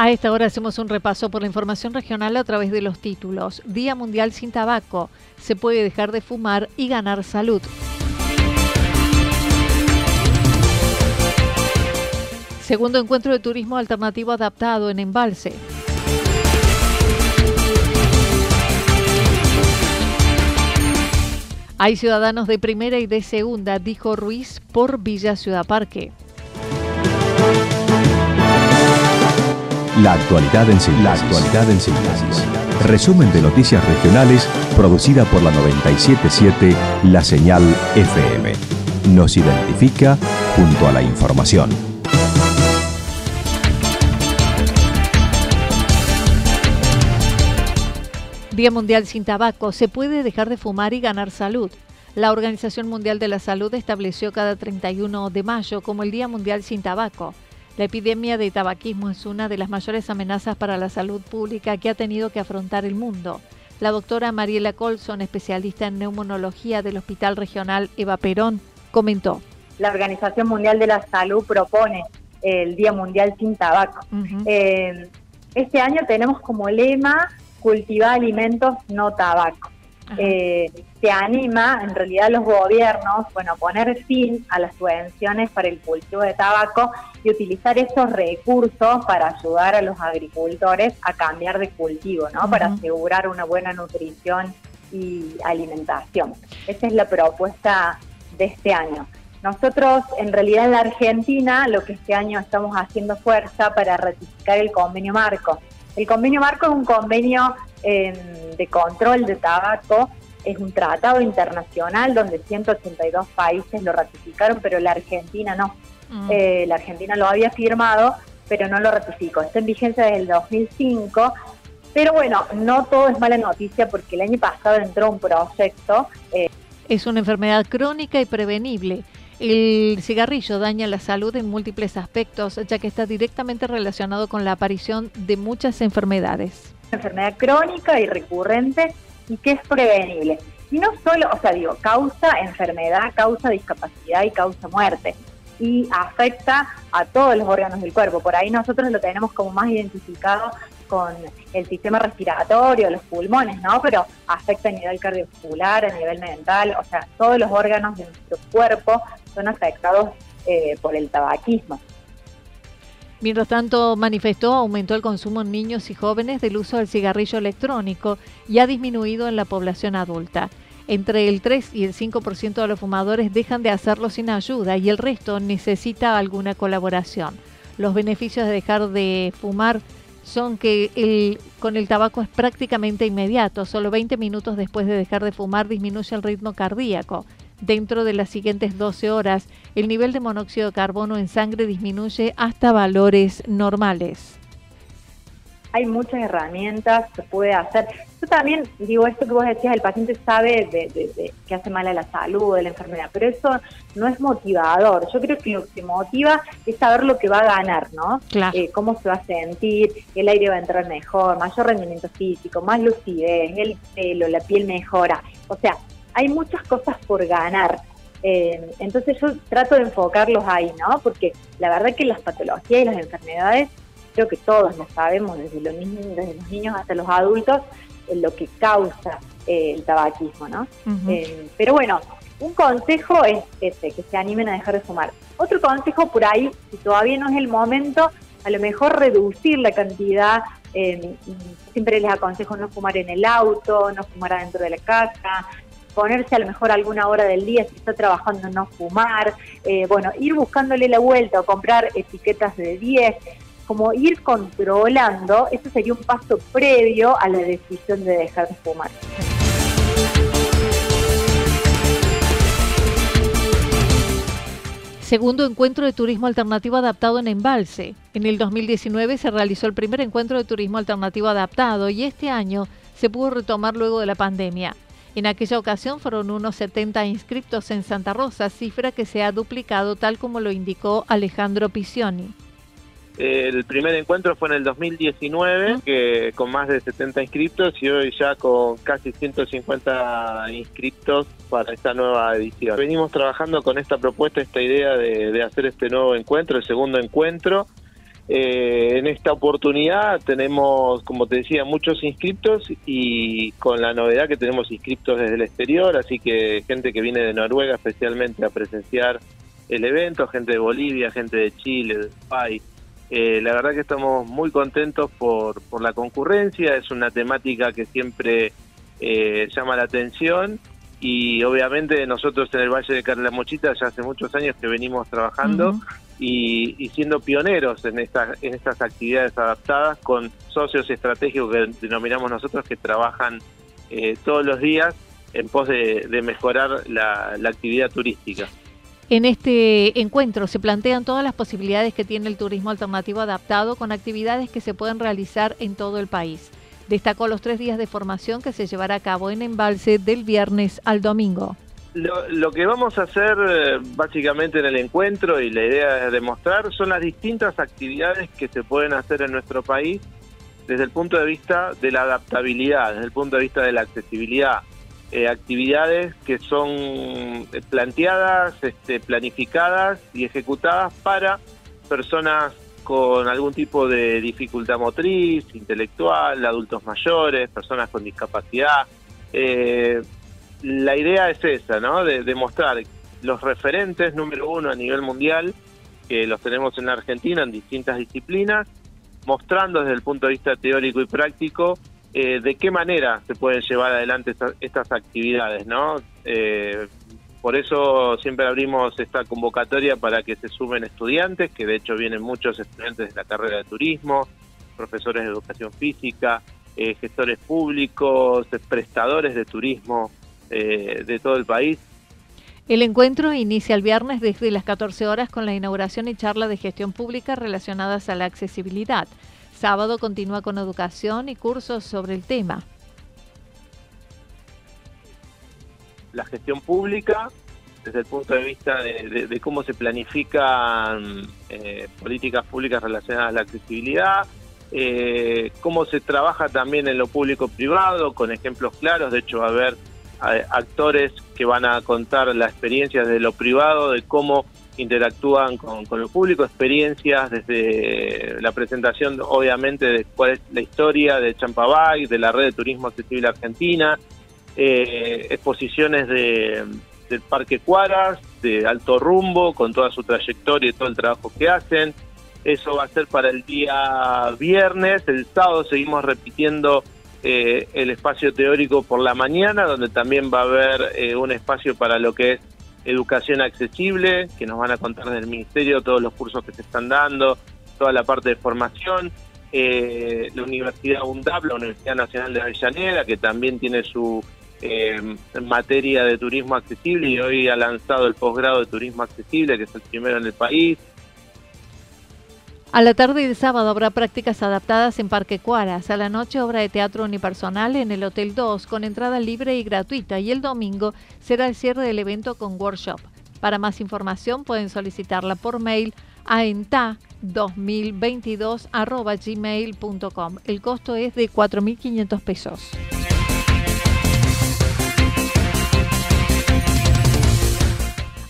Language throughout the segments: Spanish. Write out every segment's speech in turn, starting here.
A esta hora hacemos un repaso por la información regional a través de los títulos. Día Mundial sin Tabaco. Se puede dejar de fumar y ganar salud. Segundo encuentro de turismo alternativo adaptado en Embalse. Hay ciudadanos de primera y de segunda, dijo Ruiz, por Villa Ciudad Parque. La actualidad en síntesis. Resumen de noticias regionales producida por la 977 La Señal FM. Nos identifica junto a la información. Día Mundial sin Tabaco. Se puede dejar de fumar y ganar salud. La Organización Mundial de la Salud estableció cada 31 de mayo como el Día Mundial sin Tabaco. La epidemia de tabaquismo es una de las mayores amenazas para la salud pública que ha tenido que afrontar el mundo. La doctora Mariela Colson, especialista en neumonología del Hospital Regional Eva Perón, comentó. La Organización Mundial de la Salud propone el Día Mundial sin Tabaco. Eh, este año tenemos como lema cultivar alimentos no tabaco eh, se anima en realidad a los gobiernos, bueno, a poner fin a las subvenciones para el cultivo de tabaco y utilizar esos recursos para ayudar a los agricultores a cambiar de cultivo, ¿no? Para asegurar una buena nutrición y alimentación. Esa es la propuesta de este año. Nosotros, en realidad, en la Argentina, lo que este año estamos haciendo fuerza para ratificar el convenio marco. El convenio marco es un convenio de control de tabaco es un tratado internacional donde 182 países lo ratificaron, pero la Argentina no. Mm. Eh, la Argentina lo había firmado, pero no lo ratificó. Está en vigencia desde el 2005. Pero bueno, no todo es mala noticia porque el año pasado entró un proyecto. Eh, es una enfermedad crónica y prevenible. El cigarrillo daña la salud en múltiples aspectos, ya que está directamente relacionado con la aparición de muchas enfermedades enfermedad crónica y recurrente y que es prevenible. Y no solo, o sea, digo, causa enfermedad, causa discapacidad y causa muerte. Y afecta a todos los órganos del cuerpo. Por ahí nosotros lo tenemos como más identificado con el sistema respiratorio, los pulmones, ¿no? Pero afecta a nivel cardiovascular, a nivel mental, o sea, todos los órganos de nuestro cuerpo son afectados eh, por el tabaquismo. Mientras tanto, manifestó aumentó el consumo en niños y jóvenes del uso del cigarrillo electrónico y ha disminuido en la población adulta. Entre el 3 y el 5% de los fumadores dejan de hacerlo sin ayuda y el resto necesita alguna colaboración. Los beneficios de dejar de fumar son que el, con el tabaco es prácticamente inmediato. Solo 20 minutos después de dejar de fumar disminuye el ritmo cardíaco. Dentro de las siguientes 12 horas, el nivel de monóxido de carbono en sangre disminuye hasta valores normales. Hay muchas herramientas que puede hacer. Yo también digo esto que vos decías, el paciente sabe de, que hace mal a la salud, de la enfermedad, pero eso no es motivador. Yo creo que lo que motiva es saber lo que va a ganar, ¿no? Eh, cómo se va a sentir, el aire va a entrar mejor, mayor rendimiento físico, más lucidez, el pelo, la piel mejora. O sea, hay muchas cosas por ganar. Eh, entonces yo trato de enfocarlos ahí, ¿no? Porque la verdad que las patologías y las enfermedades, creo que todos lo sabemos, desde los niños, desde los niños hasta los adultos, lo que causa eh, el tabaquismo, ¿no? Eh, pero bueno, un consejo es ese, que se animen a dejar de fumar. Otro consejo por ahí, si todavía no es el momento, a lo mejor reducir la cantidad. siempre les aconsejo no fumar en el auto, no fumar adentro de la casa, ponerse a lo mejor alguna hora del día si está trabajando no fumar, eh, bueno, ir buscándole la vuelta o comprar etiquetas de 10, como ir controlando, eso sería un paso previo a la decisión de dejar de fumar. Segundo encuentro de turismo alternativo adaptado en Embalse. En el 2019 se realizó el primer encuentro de turismo alternativo adaptado y este año se pudo retomar luego de la pandemia. En aquella ocasión fueron unos 70 inscriptos en Santa Rosa, cifra que se ha duplicado tal como lo indicó Alejandro Pisioni. El primer encuentro fue en el 2019, que con más de 70 inscriptos y hoy ya con casi 150 inscriptos para esta nueva edición. Venimos trabajando con esta propuesta, esta idea de, hacer este nuevo encuentro, el segundo encuentro. Eh, en esta oportunidad tenemos, como te decía, muchos inscriptos y con la novedad que tenemos inscriptos desde el exterior, así que gente que viene de Noruega especialmente a presenciar el evento, gente de Bolivia, gente de Chile, de Uruguay, eh, la verdad que estamos muy contentos por, por la concurrencia, es una temática que siempre eh, llama la atención y obviamente nosotros en el Valle de Carlamochita ya hace muchos años que venimos trabajando y, siendo pioneros en, estas en estas actividades adaptadas con socios estratégicos que denominamos nosotros que trabajan eh, todos los días en pos de, mejorar la actividad turística. En este encuentro se plantean todas las posibilidades que tiene el turismo alternativo adaptado con actividades que se pueden realizar en todo el país. Destacó los tres días de formación que se llevará a cabo en Embalse del viernes al domingo. Lo, que vamos a hacer eh, básicamente en el encuentro y la idea es demostrar son las distintas actividades que se pueden hacer en nuestro país desde el punto de vista de la adaptabilidad, desde el punto de vista de la accesibilidad, eh, actividades que son eh, planteadas, este, planificadas y ejecutadas para personas con algún tipo de dificultad motriz, intelectual, adultos mayores, personas con discapacidad. Eh, la idea es esa, ¿no? De demostrar los referentes número uno a nivel mundial, que los tenemos en Argentina en distintas disciplinas, mostrando desde el punto de vista teórico y práctico eh, de qué manera se pueden llevar adelante estas, actividades, ¿no? Eh, por eso siempre abrimos esta convocatoria para que se sumen estudiantes, que de hecho vienen muchos estudiantes de la carrera de turismo, profesores de educación física, eh, gestores públicos, prestadores de turismo de todo el país. El encuentro inicia el viernes desde las 14 horas con la inauguración y charla de gestión pública relacionadas a la accesibilidad. Sábado continúa con educación y cursos sobre el tema. La gestión pública, desde el punto de vista de, cómo se planifican eh, políticas públicas relacionadas a la accesibilidad, eh, cómo se trabaja también en lo público-privado, con ejemplos claros. De hecho, va a haber eh, actores que van a contar la experiencia de lo privado, de cómo interactúan con, con, el público, experiencias desde la presentación, obviamente, de cuál es la historia de Champabay, de la red de turismo accesible argentina, eh, exposiciones de, del Parque Cuaras, de Alto Rumbo, con toda su trayectoria y todo el trabajo que hacen. Eso va a ser para el día viernes, el sábado seguimos repitiendo eh, el espacio teórico por la mañana, donde también va a haber eh, un espacio para lo que es educación accesible, que nos van a contar del Ministerio todos los cursos que se están dando, toda la parte de formación. Eh, la Universidad UNDAP, la Universidad Nacional de Avellaneda, que también tiene su eh, materia de turismo accesible y hoy ha lanzado el posgrado de turismo accesible, que es el primero en el país. A la tarde del sábado habrá prácticas adaptadas en Parque Cuaras. A la noche obra de teatro unipersonal en el Hotel 2 con entrada libre y gratuita. Y el domingo será el cierre del evento con workshop. Para más información pueden solicitarla por mail a enta2022.gmail.com. El costo es de 4.500 pesos.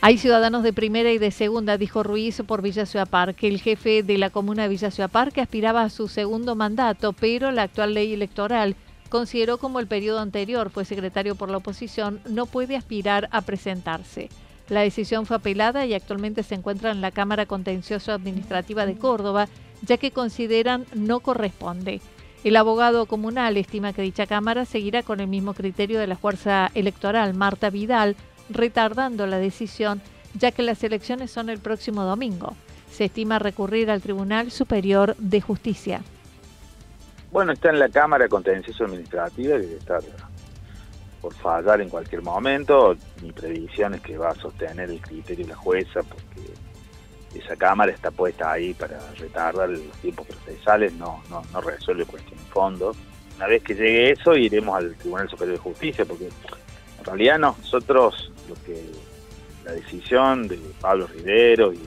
Hay ciudadanos de primera y de segunda, dijo Ruiz por Villa Ciudad Parque. El jefe de la comuna de Villa Ciudad Parque aspiraba a su segundo mandato, pero la actual ley electoral consideró como el periodo anterior fue secretario por la oposición, no puede aspirar a presentarse. La decisión fue apelada y actualmente se encuentra en la Cámara Contencioso Administrativa de Córdoba, ya que consideran no corresponde. El abogado comunal estima que dicha Cámara seguirá con el mismo criterio de la fuerza electoral Marta Vidal, retardando la decisión, ya que las elecciones son el próximo domingo. Se estima recurrir al Tribunal Superior de Justicia. Bueno, está en la Cámara Contencioso Administrativa debe estar por fallar en cualquier momento. Mi previsión es que va a sostener el criterio de la jueza porque esa cámara está puesta ahí para retardar los tiempos procesales, no, no, no resuelve cuestión de fondo. Una vez que llegue eso, iremos al Tribunal Superior de Justicia, porque en realidad nosotros, lo que la decisión de Pablo Rivero y,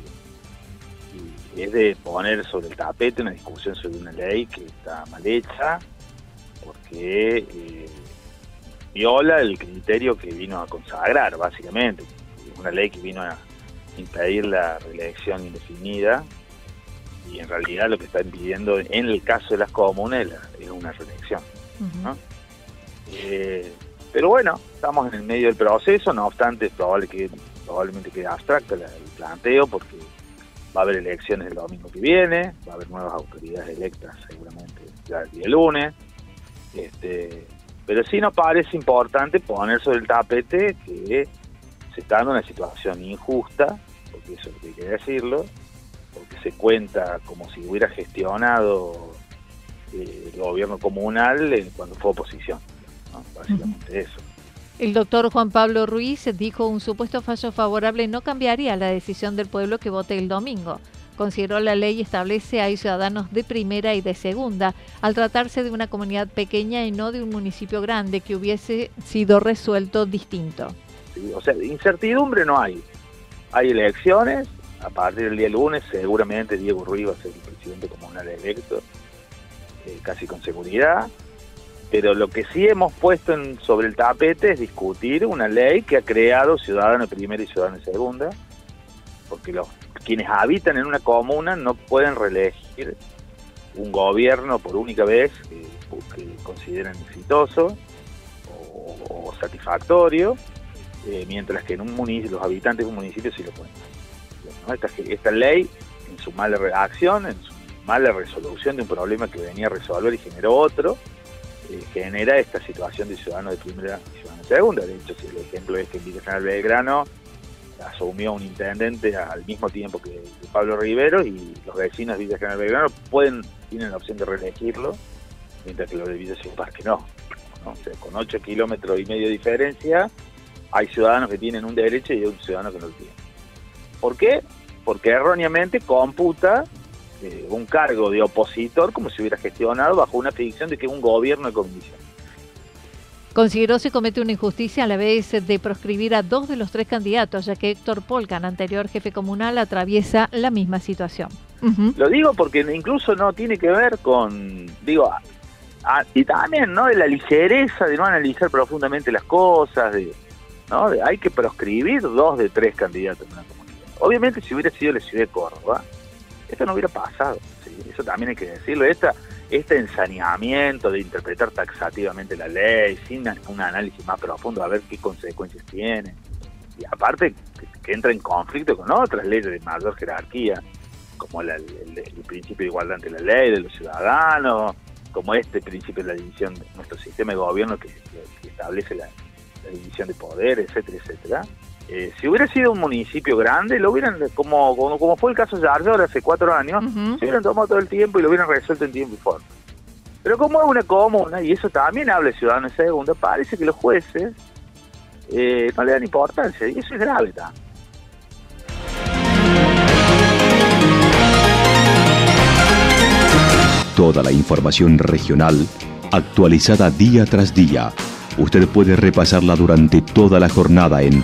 es de poner sobre el tapete una discusión sobre una ley que está mal hecha, porque eh, viola el criterio que vino a consagrar, básicamente. Una ley que vino a impedir la reelección indefinida y en realidad lo que está impidiendo en el caso de las comunas es una reelección. Eh, pero bueno, estamos en el medio del proceso, no obstante, es probable que, probablemente quede abstracto el planteo porque va a haber elecciones el domingo que viene, va a haber nuevas autoridades electas seguramente ya el día lunes. Este, pero sí nos parece importante poner sobre el tapete que se está dando una situación injusta, porque eso hay que decirlo, porque se cuenta como si hubiera gestionado eh, el gobierno comunal cuando fue oposición. Básicamente eso. El doctor Juan Pablo Ruiz dijo un supuesto fallo favorable no cambiaría la decisión del pueblo que vote el domingo. Consideró la ley establece hay ciudadanos de primera y de segunda, al tratarse de una comunidad pequeña y no de un municipio grande que hubiese sido resuelto distinto. o sea, incertidumbre no hay. Hay elecciones, a partir del día lunes seguramente Diego Ruiz va a ser el presidente comunal electo, eh, casi con seguridad. Pero lo que sí hemos puesto sobre el tapete es discutir una ley que ha creado ciudadanos de primera y ciudadanos de segunda, porque los quienes habitan en una comuna no pueden reelegir un gobierno por única vez que, consideren exitoso o, satisfactorio, eh, mientras que en un municipio, los habitantes de un municipio sí lo pueden. Esta, ley, en su mala redacción, en su mala resolución de un problema que venía a resolver y generó otro, genera esta situación de ciudadanos de primera y ciudadanos de segunda. De hecho, el ejemplo es que Villa General Belgrano asumió un intendente al mismo tiempo que, Pablo Rivero y los vecinos de Villa Belgrano pueden, tienen la opción de reelegirlo, mientras que los de Villa Ciudad Parque no. O sea, con 8 kilómetros y medio de diferencia, hay ciudadanos que tienen un derecho y hay un ciudadano que no lo tiene. ¿Por qué? Porque erróneamente computa eh, un cargo de opositor como si hubiera gestionado bajo una ficción de que es un gobierno de comisión. Consideró se comete una injusticia a la vez de proscribir a dos de los tres candidatos, ya que Héctor Polcan, anterior jefe comunal, atraviesa la misma situación. Lo digo porque incluso no tiene que ver con, digo, y también, ¿no? De la ligereza de no analizar profundamente las cosas, de, ¿no? De, hay que proscribir dos de tres candidatos en una comunidad. Obviamente, si hubiera sido la ciudad de Córdoba, esto no hubiera pasado. Eso también hay que decirlo. Este ensaneamiento de interpretar taxativamente la ley sin un análisis más profundo a ver qué consecuencias tiene y aparte que, entra en conflicto con otras leyes de mayor jerarquía como el, principio de igualdad ante la ley de los ciudadanos como este principio de la división de nuestro sistema de gobierno que, establece la, división de poder, etcétera, etcétera. Eh, si hubiera sido un municipio grande, lo hubieran, como, como, fue el caso de Arjor hace cuatro años, se hubieran tomado todo el tiempo y lo hubieran resuelto en tiempo y forma. Pero como es una comuna, y eso también habla de ciudadanos de segunda, parece que los jueces eh, no le dan importancia, y eso es grave también. Toda la información regional actualizada día tras día. Usted puede repasarla durante toda la jornada en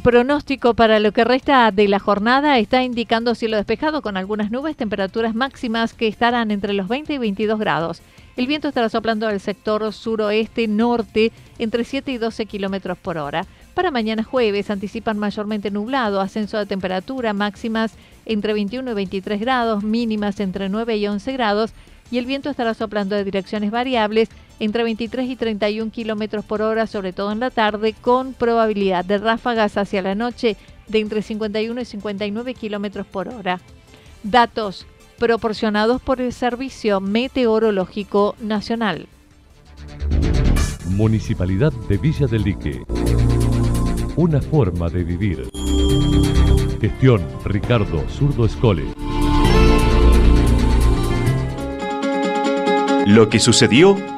El pronóstico para lo que resta de la jornada está indicando cielo despejado con algunas nubes, temperaturas máximas que estarán entre los 20 y 22 grados. El viento estará soplando del sector suroeste-norte entre 7 y 12 kilómetros por hora. Para mañana jueves anticipan mayormente nublado, ascenso de temperatura máximas entre 21 y 23 grados, mínimas entre 9 y 11 grados y el viento estará soplando de direcciones variables entre 23 y 31 kilómetros por hora, sobre todo en la tarde, con probabilidad de ráfagas hacia la noche de entre 51 y 59 kilómetros por hora. Datos proporcionados por el Servicio Meteorológico Nacional. Municipalidad de Villa del Lique. Una forma de vivir. Gestión Ricardo Zurdo Escole. Lo que sucedió